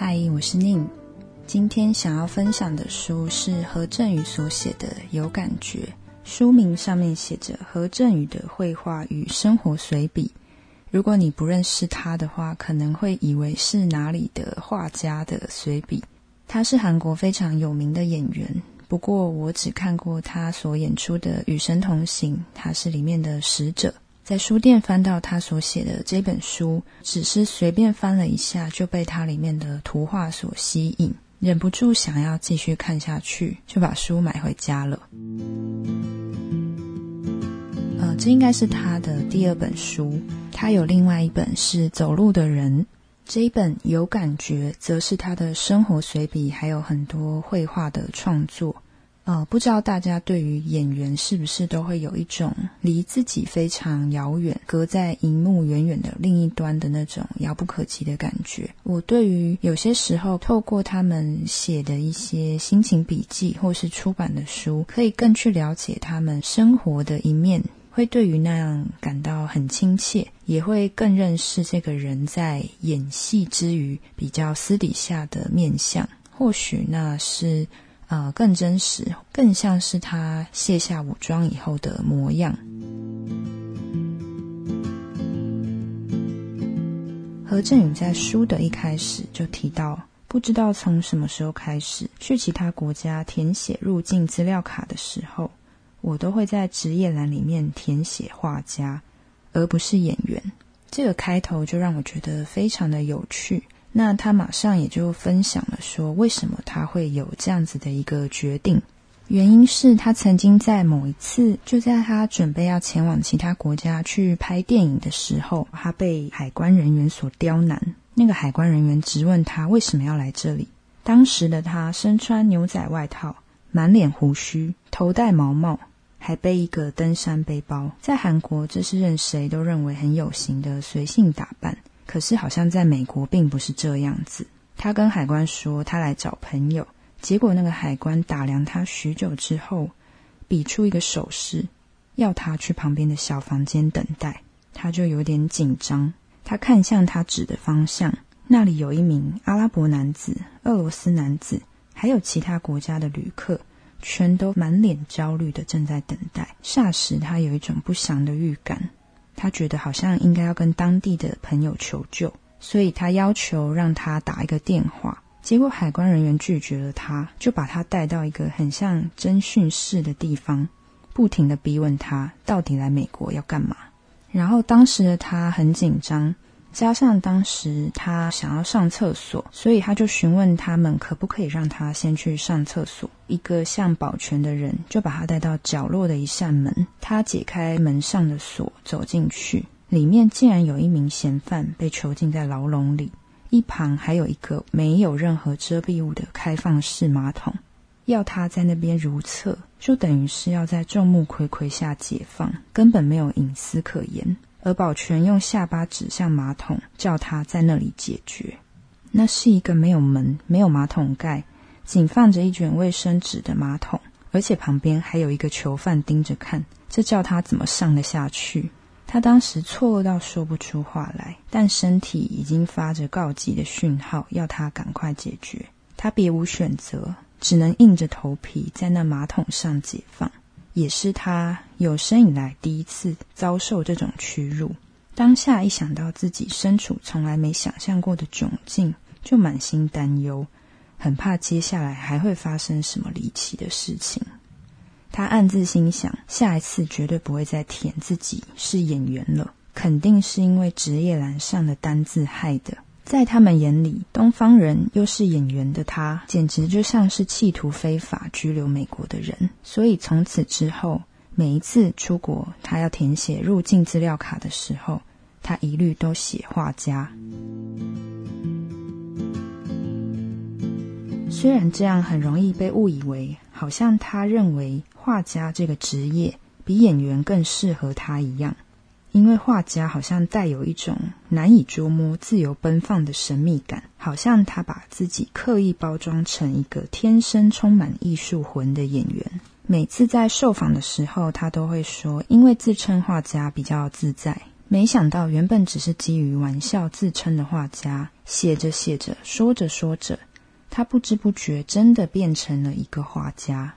嗨，我是宁。今天想要分享的书是何振宇所写的《有感觉》，书名上面写着何振宇的绘画与生活随笔。如果你不认识他的话，可能会以为是哪里的画家的随笔。他是韩国非常有名的演员，不过我只看过他所演出的《与神同行》，他是里面的使者。在书店翻到他所写的这本书，只是随便翻了一下，就被他里面的图画所吸引，忍不住想要继续看下去，就把书买回家了。呃，这应该是他的第二本书。他有另外一本是《走路的人》，这一本有感觉，则是他的生活随笔，还有很多绘画的创作。呃，不知道大家对于演员是不是都会有一种离自己非常遥远、隔在荧幕远远的另一端的那种遥不可及的感觉？我对于有些时候透过他们写的一些心情笔记或是出版的书，可以更去了解他们生活的一面，会对于那样感到很亲切，也会更认识这个人在演戏之余比较私底下的面相。或许那是。呃，更真实，更像是他卸下武装以后的模样。何振宇在书的一开始就提到，不知道从什么时候开始，去其他国家填写入境资料卡的时候，我都会在职业栏里面填写画家，而不是演员。这个开头就让我觉得非常的有趣。那他马上也就分享了说，为什么他会有这样子的一个决定？原因是他曾经在某一次，就在他准备要前往其他国家去拍电影的时候，他被海关人员所刁难。那个海关人员质问他为什么要来这里。当时的他身穿牛仔外套，满脸胡须，头戴毛帽，还背一个登山背包。在韩国，这是任谁都认为很有型的随性打扮。可是，好像在美国并不是这样子。他跟海关说他来找朋友，结果那个海关打量他许久之后，比出一个手势，要他去旁边的小房间等待。他就有点紧张，他看向他指的方向，那里有一名阿拉伯男子、俄罗斯男子，还有其他国家的旅客，全都满脸焦虑的正在等待。霎时，他有一种不祥的预感。他觉得好像应该要跟当地的朋友求救，所以他要求让他打一个电话。结果海关人员拒绝了他，就把他带到一个很像侦讯室的地方，不停的逼问他到底来美国要干嘛。然后当时的他很紧张。加上当时他想要上厕所，所以他就询问他们可不可以让他先去上厕所。一个像保全的人就把他带到角落的一扇门，他解开门上的锁，走进去，里面竟然有一名嫌犯被囚禁在牢笼里，一旁还有一个没有任何遮蔽物的开放式马桶，要他在那边如厕，就等于是要在众目睽睽下解放，根本没有隐私可言。而保全用下巴指向马桶，叫他在那里解决。那是一个没有门、没有马桶盖、仅放着一卷卫生纸的马桶，而且旁边还有一个囚犯盯着看。这叫他怎么上得下去？他当时错愕到说不出话来，但身体已经发着告急的讯号，要他赶快解决。他别无选择，只能硬着头皮在那马桶上解放。也是他有生以来第一次遭受这种屈辱。当下一想到自己身处从来没想象过的窘境，就满心担忧，很怕接下来还会发生什么离奇的事情。他暗自心想，下一次绝对不会再填自己是演员了，肯定是因为职业栏上的单字害的。在他们眼里，东方人又是演员的他，简直就像是企图非法拘留美国的人。所以从此之后，每一次出国，他要填写入境资料卡的时候，他一律都写画家。虽然这样很容易被误以为，好像他认为画家这个职业比演员更适合他一样。因为画家好像带有一种难以捉摸、自由奔放的神秘感，好像他把自己刻意包装成一个天生充满艺术魂的演员。每次在受访的时候，他都会说：“因为自称画家比较自在，没想到，原本只是基于玩笑自称的画家，写着写着，说着说着，他不知不觉真的变成了一个画家。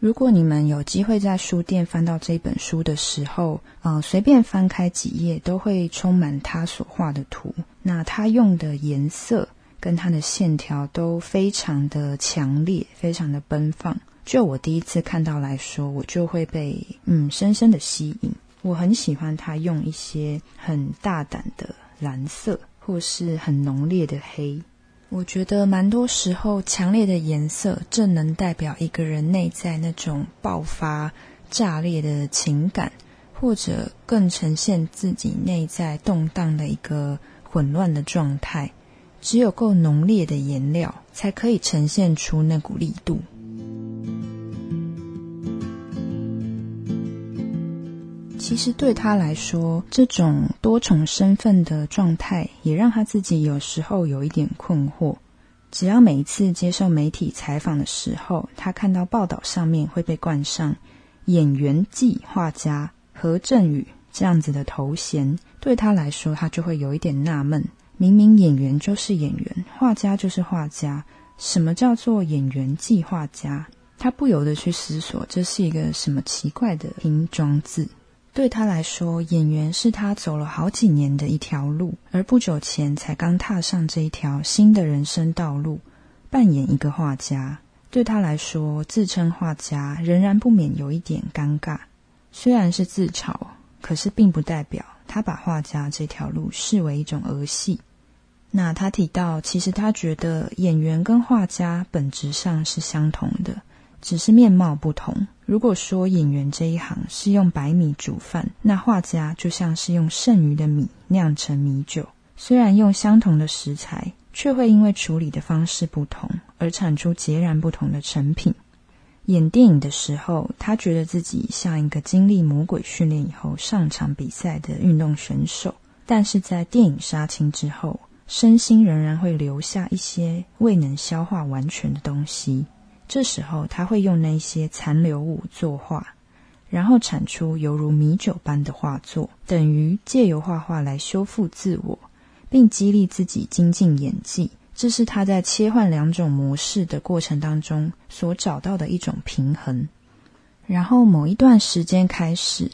如果你们有机会在书店翻到这本书的时候，呃，随便翻开几页，都会充满他所画的图。那他用的颜色跟他的线条都非常的强烈，非常的奔放。就我第一次看到来说，我就会被嗯深深的吸引。我很喜欢他用一些很大胆的蓝色，或是很浓烈的黑。我觉得蛮多时候，强烈的颜色正能代表一个人内在那种爆发、炸裂的情感，或者更呈现自己内在动荡的一个混乱的状态。只有够浓烈的颜料，才可以呈现出那股力度。其实对他来说，这种多重身份的状态也让他自己有时候有一点困惑。只要每一次接受媒体采访的时候，他看到报道上面会被冠上“演员暨画家何振宇”这样子的头衔，对他来说，他就会有一点纳闷：明明演员就是演员，画家就是画家，什么叫做演员暨画家？他不由得去思索，这是一个什么奇怪的拼装字。对他来说，演员是他走了好几年的一条路，而不久前才刚踏上这一条新的人生道路，扮演一个画家。对他来说，自称画家仍然不免有一点尴尬。虽然是自嘲，可是并不代表他把画家这条路视为一种儿戏。那他提到，其实他觉得演员跟画家本质上是相同的。只是面貌不同。如果说演员这一行是用白米煮饭，那画家就像是用剩余的米酿成米酒。虽然用相同的食材，却会因为处理的方式不同而产出截然不同的成品。演电影的时候，他觉得自己像一个经历魔鬼训练以后上场比赛的运动选手，但是在电影杀青之后，身心仍然会留下一些未能消化完全的东西。这时候，他会用那些残留物作画，然后产出犹如米酒般的画作，等于借由画画来修复自我，并激励自己精进演技。这是他在切换两种模式的过程当中所找到的一种平衡。然后某一段时间开始，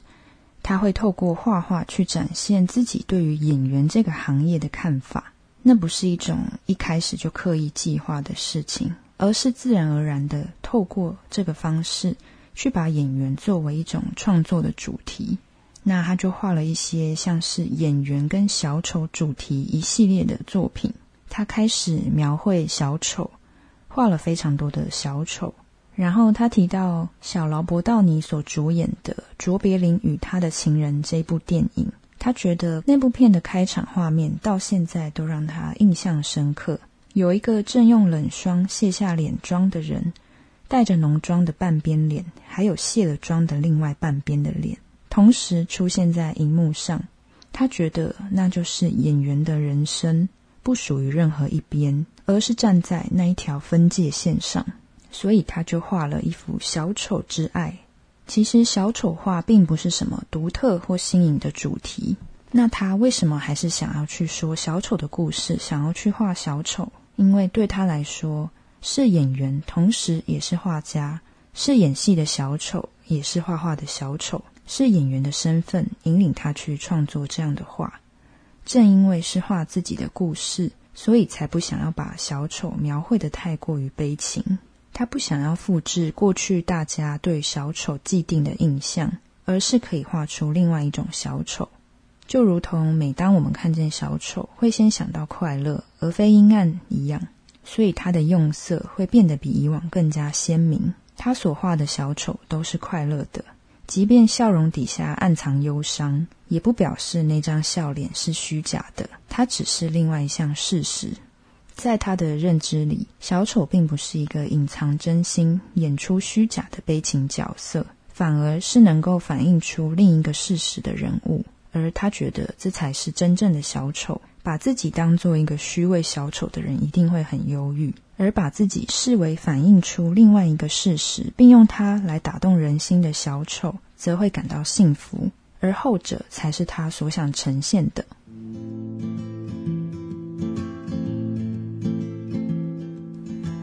他会透过画画去展现自己对于演员这个行业的看法。那不是一种一开始就刻意计划的事情。而是自然而然的透过这个方式去把演员作为一种创作的主题，那他就画了一些像是演员跟小丑主题一系列的作品。他开始描绘小丑，画了非常多的小丑。然后他提到小劳勃道尼所主演的《卓别林与他的情人》这部电影，他觉得那部片的开场画面到现在都让他印象深刻。有一个正用冷霜卸下脸妆的人，带着浓妆的半边脸，还有卸了妆的另外半边的脸，同时出现在荧幕上。他觉得那就是演员的人生，不属于任何一边，而是站在那一条分界线上。所以他就画了一幅小丑之爱。其实小丑画并不是什么独特或新颖的主题。那他为什么还是想要去说小丑的故事，想要去画小丑？因为对他来说，是演员，同时也是画家；是演戏的小丑，也是画画的小丑；是演员的身份引领他去创作这样的画。正因为是画自己的故事，所以才不想要把小丑描绘的太过于悲情。他不想要复制过去大家对小丑既定的印象，而是可以画出另外一种小丑。就如同每当我们看见小丑，会先想到快乐，而非阴暗一样，所以他的用色会变得比以往更加鲜明。他所画的小丑都是快乐的，即便笑容底下暗藏忧伤，也不表示那张笑脸是虚假的。它只是另外一项事实。在他的认知里，小丑并不是一个隐藏真心、演出虚假的悲情角色，反而是能够反映出另一个事实的人物。而他觉得这才是真正的小丑，把自己当做一个虚伪小丑的人一定会很忧郁，而把自己视为反映出另外一个事实，并用它来打动人心的小丑，则会感到幸福。而后者才是他所想呈现的。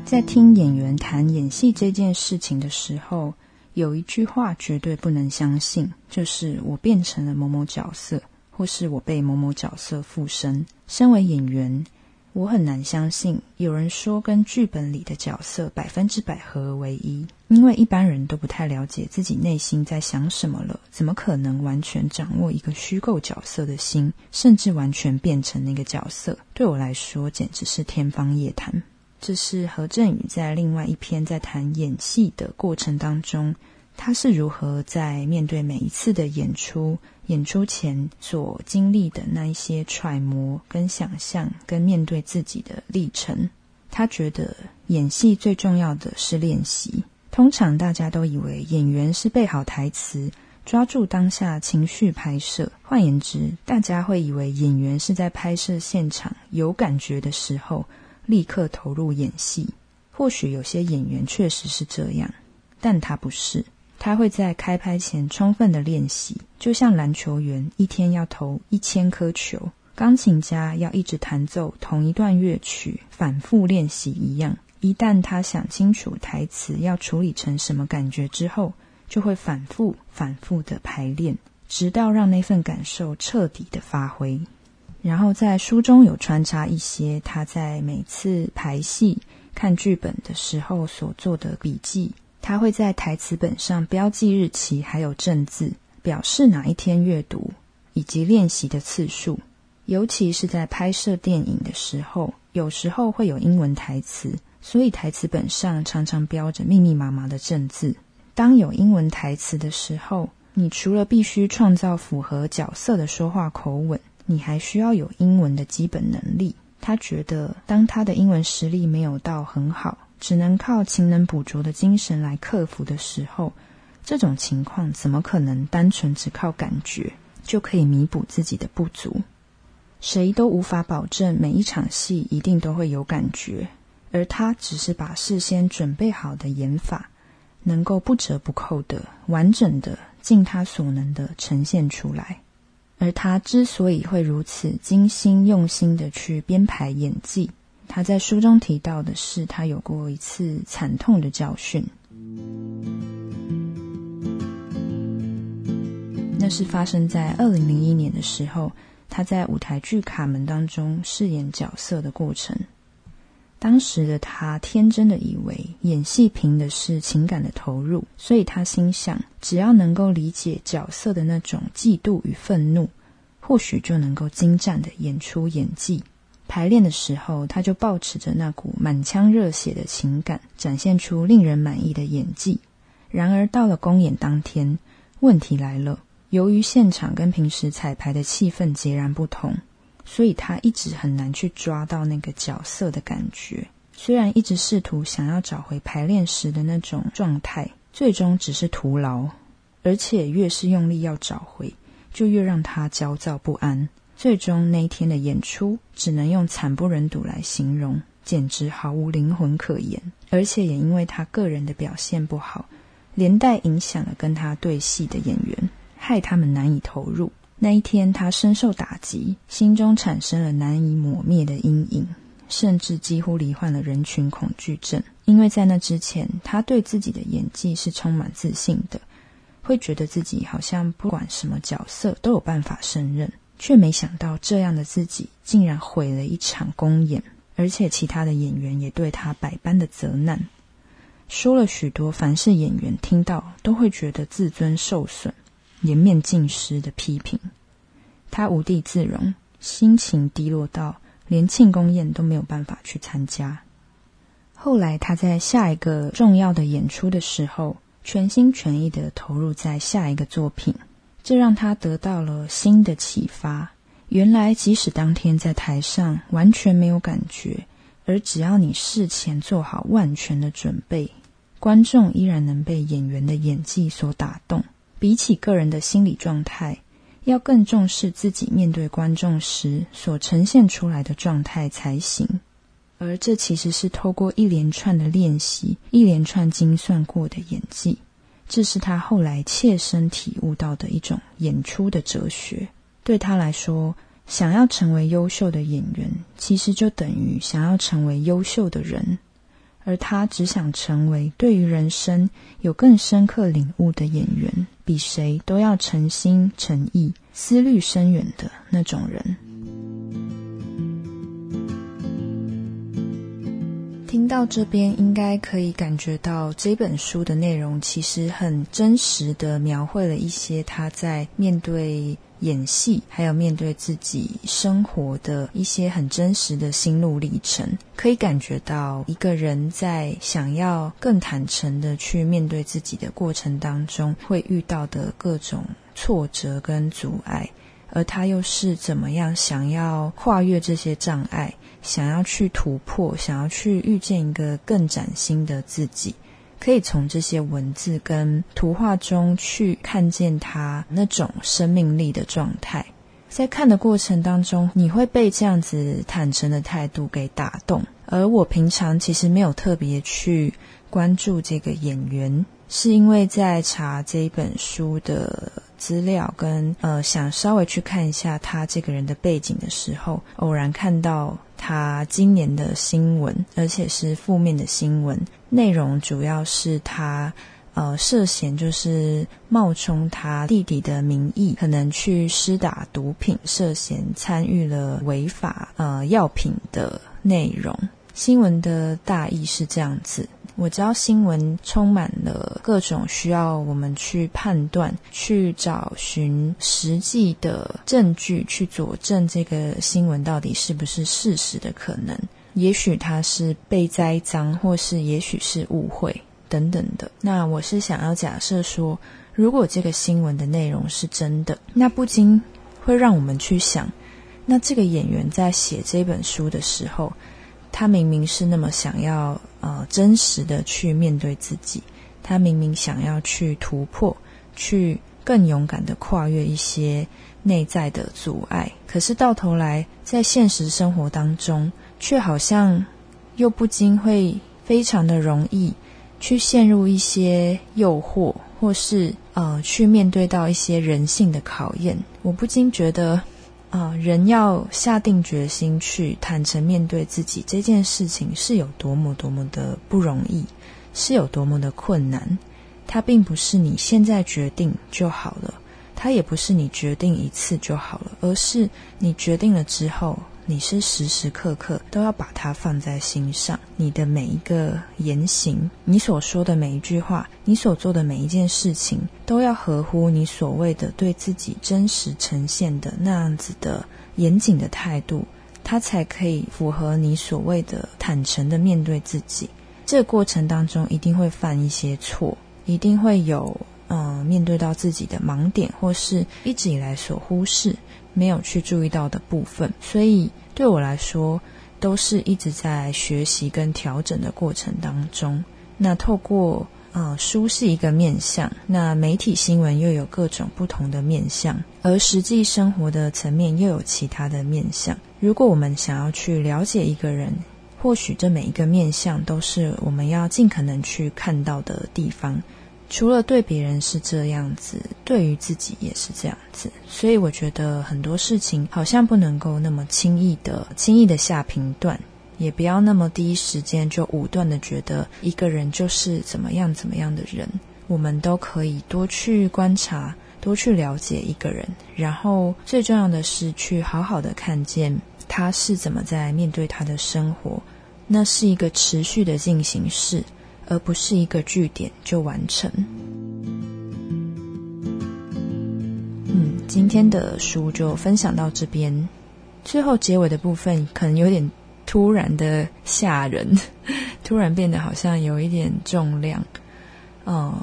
在听演员谈演戏这件事情的时候，有一句话绝对不能相信，就是我变成了某某角色，或是我被某某角色附身。身为演员。我很难相信有人说跟剧本里的角色百分之百合而为一，因为一般人都不太了解自己内心在想什么了，怎么可能完全掌握一个虚构角色的心，甚至完全变成那个角色？对我来说，简直是天方夜谭。这是何振宇在另外一篇在谈演戏的过程当中。他是如何在面对每一次的演出、演出前所经历的那一些揣摩、跟想象、跟面对自己的历程？他觉得演戏最重要的是练习。通常大家都以为演员是背好台词、抓住当下情绪拍摄。换言之，大家会以为演员是在拍摄现场有感觉的时候立刻投入演戏。或许有些演员确实是这样，但他不是。他会在开拍前充分的练习，就像篮球员一天要投一千颗球，钢琴家要一直弹奏同一段乐曲，反复练习一样。一旦他想清楚台词要处理成什么感觉之后，就会反复、反复的排练，直到让那份感受彻底的发挥。然后在书中有穿插一些他在每次排戏、看剧本的时候所做的笔记。他会在台词本上标记日期，还有正字，表示哪一天阅读以及练习的次数。尤其是在拍摄电影的时候，有时候会有英文台词，所以台词本上常常标着密密麻麻的正字。当有英文台词的时候，你除了必须创造符合角色的说话口吻，你还需要有英文的基本能力。他觉得，当他的英文实力没有到很好。只能靠勤能补拙的精神来克服的时候，这种情况怎么可能单纯只靠感觉就可以弥补自己的不足？谁都无法保证每一场戏一定都会有感觉，而他只是把事先准备好的演法，能够不折不扣的、完整的、尽他所能的呈现出来。而他之所以会如此精心用心的去编排演技。他在书中提到的是，他有过一次惨痛的教训。那是发生在二零零一年的时候，他在舞台剧《卡门》当中饰演角色的过程。当时的他天真的以为演戏凭的是情感的投入，所以他心想，只要能够理解角色的那种嫉妒与愤怒，或许就能够精湛的演出演技。排练的时候，他就保持着那股满腔热血的情感，展现出令人满意的演技。然而到了公演当天，问题来了。由于现场跟平时彩排的气氛截然不同，所以他一直很难去抓到那个角色的感觉。虽然一直试图想要找回排练时的那种状态，最终只是徒劳。而且越是用力要找回，就越让他焦躁不安。最终那一天的演出只能用惨不忍睹来形容，简直毫无灵魂可言。而且也因为他个人的表现不好，连带影响了跟他对戏的演员，害他们难以投入。那一天他深受打击，心中产生了难以抹灭的阴影，甚至几乎罹患了人群恐惧症。因为在那之前，他对自己的演技是充满自信的，会觉得自己好像不管什么角色都有办法胜任。却没想到，这样的自己竟然毁了一场公演，而且其他的演员也对他百般的责难，说了许多凡是演员听到都会觉得自尊受损、颜面尽失的批评。他无地自容，心情低落到连庆功宴都没有办法去参加。后来他在下一个重要的演出的时候，全心全意的投入在下一个作品。这让他得到了新的启发。原来，即使当天在台上完全没有感觉，而只要你事前做好万全的准备，观众依然能被演员的演技所打动。比起个人的心理状态，要更重视自己面对观众时所呈现出来的状态才行。而这其实是透过一连串的练习、一连串精算过的演技。这是他后来切身体悟到的一种演出的哲学。对他来说，想要成为优秀的演员，其实就等于想要成为优秀的人。而他只想成为对于人生有更深刻领悟的演员，比谁都要诚心诚意、思虑深远的那种人。听到这边，应该可以感觉到这本书的内容其实很真实的描绘了一些他在面对。演戏，还有面对自己生活的一些很真实的心路历程，可以感觉到一个人在想要更坦诚的去面对自己的过程当中，会遇到的各种挫折跟阻碍，而他又是怎么样想要跨越这些障碍，想要去突破，想要去遇见一个更崭新的自己。可以从这些文字跟图画中去看见他那种生命力的状态，在看的过程当中，你会被这样子坦诚的态度给打动。而我平常其实没有特别去关注这个演员，是因为在查这一本书的资料跟呃想稍微去看一下他这个人的背景的时候，偶然看到。他今年的新闻，而且是负面的新闻，内容主要是他呃涉嫌就是冒充他弟弟的名义，可能去施打毒品，涉嫌参与了违法呃药品的内容。新闻的大意是这样子。我知道新闻充满了各种需要我们去判断、去找寻实际的证据去佐证这个新闻到底是不是事实的可能。也许它是被栽赃，或是也许是误会等等的。那我是想要假设说，如果这个新闻的内容是真的，那不禁会让我们去想：那这个演员在写这本书的时候。他明明是那么想要呃真实的去面对自己，他明明想要去突破，去更勇敢的跨越一些内在的阻碍，可是到头来在现实生活当中，却好像又不禁会非常的容易去陷入一些诱惑，或是呃去面对到一些人性的考验。我不禁觉得。啊，人要下定决心去坦诚面对自己这件事情，是有多么多么的不容易，是有多么的困难。它并不是你现在决定就好了，它也不是你决定一次就好了，而是你决定了之后。你是时时刻刻都要把它放在心上，你的每一个言行，你所说的每一句话，你所做的每一件事情，都要合乎你所谓的对自己真实呈现的那样子的严谨的态度，它才可以符合你所谓的坦诚的面对自己。这个过程当中一定会犯一些错，一定会有嗯面对到自己的盲点，或是一直以来所忽视。没有去注意到的部分，所以对我来说，都是一直在学习跟调整的过程当中。那透过呃书是一个面相，那媒体新闻又有各种不同的面相，而实际生活的层面又有其他的面相。如果我们想要去了解一个人，或许这每一个面相都是我们要尽可能去看到的地方。除了对别人是这样子，对于自己也是这样子，所以我觉得很多事情好像不能够那么轻易的、轻易的下评断，也不要那么第一时间就武断的觉得一个人就是怎么样怎么样的人。我们都可以多去观察，多去了解一个人，然后最重要的是去好好的看见他是怎么在面对他的生活，那是一个持续的进行式。而不是一个句点就完成。嗯，今天的书就分享到这边。最后结尾的部分可能有点突然的吓人，突然变得好像有一点重量。嗯，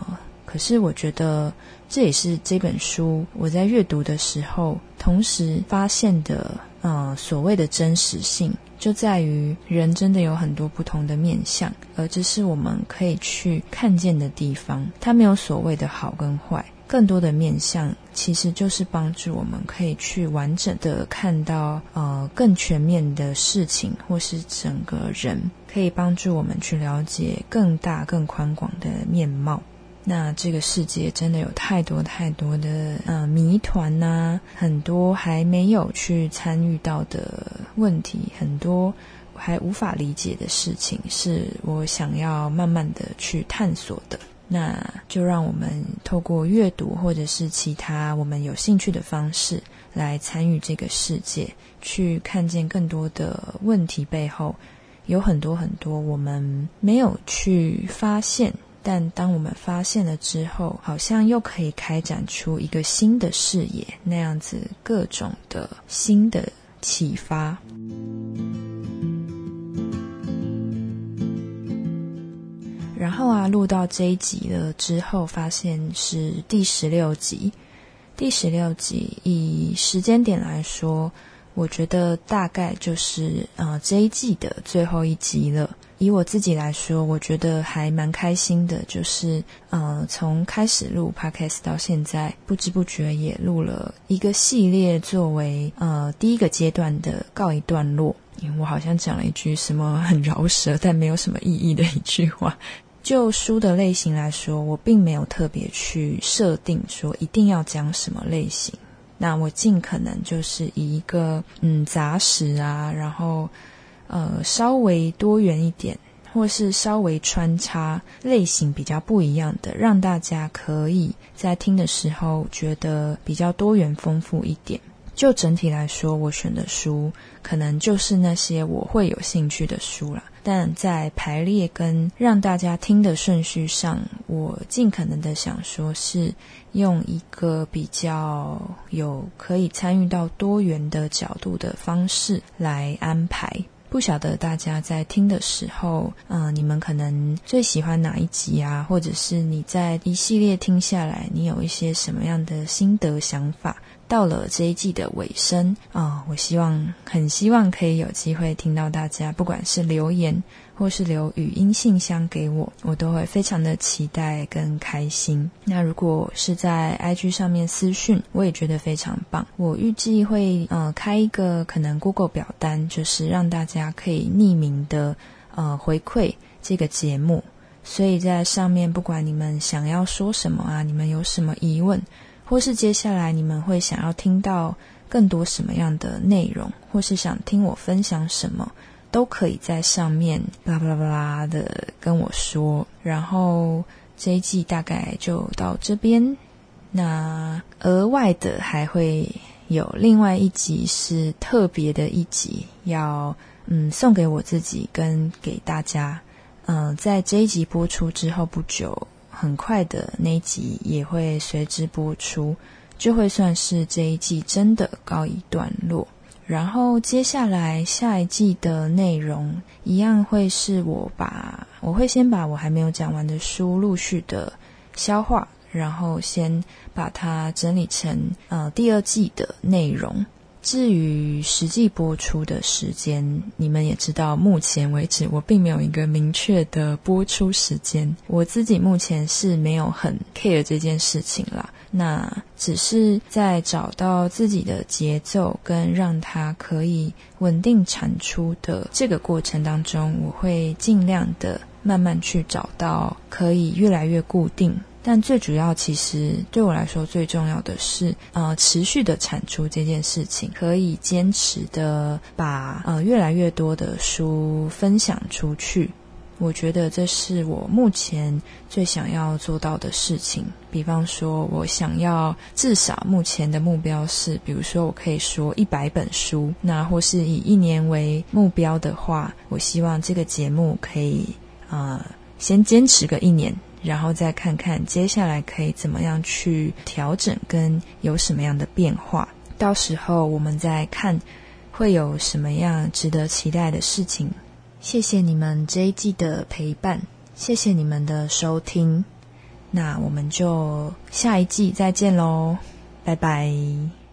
可是我觉得这也是这本书我在阅读的时候同时发现的。呃，所谓的真实性，就在于人真的有很多不同的面相，而这是我们可以去看见的地方。它没有所谓的好跟坏，更多的面相其实就是帮助我们可以去完整的看到呃更全面的事情，或是整个人，可以帮助我们去了解更大更宽广的面貌。那这个世界真的有太多太多的呃谜团呐，很多还没有去参与到的问题，很多还无法理解的事情，是我想要慢慢的去探索的。那就让我们透过阅读或者是其他我们有兴趣的方式来参与这个世界，去看见更多的问题背后有很多很多我们没有去发现。但当我们发现了之后，好像又可以开展出一个新的视野，那样子各种的新的启发。然后啊，录到这一集了之后，发现是第十六集。第十六集以时间点来说，我觉得大概就是呃这一季的最后一集了。以我自己来说，我觉得还蛮开心的，就是呃，从开始录 podcast 到现在，不知不觉也录了一个系列，作为呃第一个阶段的告一段落。我好像讲了一句什么很饶舌但没有什么意义的一句话。就书的类型来说，我并没有特别去设定说一定要讲什么类型。那我尽可能就是以一个嗯杂食啊，然后。呃，稍微多元一点，或是稍微穿插类型比较不一样的，让大家可以在听的时候觉得比较多元丰富一点。就整体来说，我选的书可能就是那些我会有兴趣的书了。但在排列跟让大家听的顺序上，我尽可能的想说是用一个比较有可以参与到多元的角度的方式来安排。不晓得大家在听的时候，嗯，你们可能最喜欢哪一集啊？或者是你在一系列听下来，你有一些什么样的心得想法？到了这一季的尾声啊，我希望很希望可以有机会听到大家，不管是留言或是留语音信箱给我，我都会非常的期待跟开心。那如果是在 IG 上面私讯，我也觉得非常棒。我预计会呃开一个可能 Google 表单，就是让大家可以匿名的呃回馈这个节目，所以在上面不管你们想要说什么啊，你们有什么疑问。或是接下来你们会想要听到更多什么样的内容，或是想听我分享什么，都可以在上面巴拉巴拉巴拉的跟我说。然后这一季大概就到这边，那额外的还会有另外一集是特别的一集，要嗯送给我自己跟给大家。嗯，在这一集播出之后不久。很快的那一集也会随之播出，就会算是这一季真的告一段落。然后接下来下一季的内容一样会是我把我会先把我还没有讲完的书陆续的消化，然后先把它整理成呃第二季的内容。至于实际播出的时间，你们也知道，目前为止我并没有一个明确的播出时间。我自己目前是没有很 care 这件事情啦，那只是在找到自己的节奏跟让它可以稳定产出的这个过程当中，我会尽量的慢慢去找到可以越来越固定。但最主要，其实对我来说最重要的是，呃，持续的产出这件事情，可以坚持的把呃越来越多的书分享出去。我觉得这是我目前最想要做到的事情。比方说，我想要至少目前的目标是，比如说我可以说一百本书，那或是以一年为目标的话，我希望这个节目可以呃先坚持个一年。然后再看看接下来可以怎么样去调整，跟有什么样的变化。到时候我们再看会有什么样值得期待的事情。谢谢你们这一季的陪伴，谢谢你们的收听。那我们就下一季再见喽，拜拜。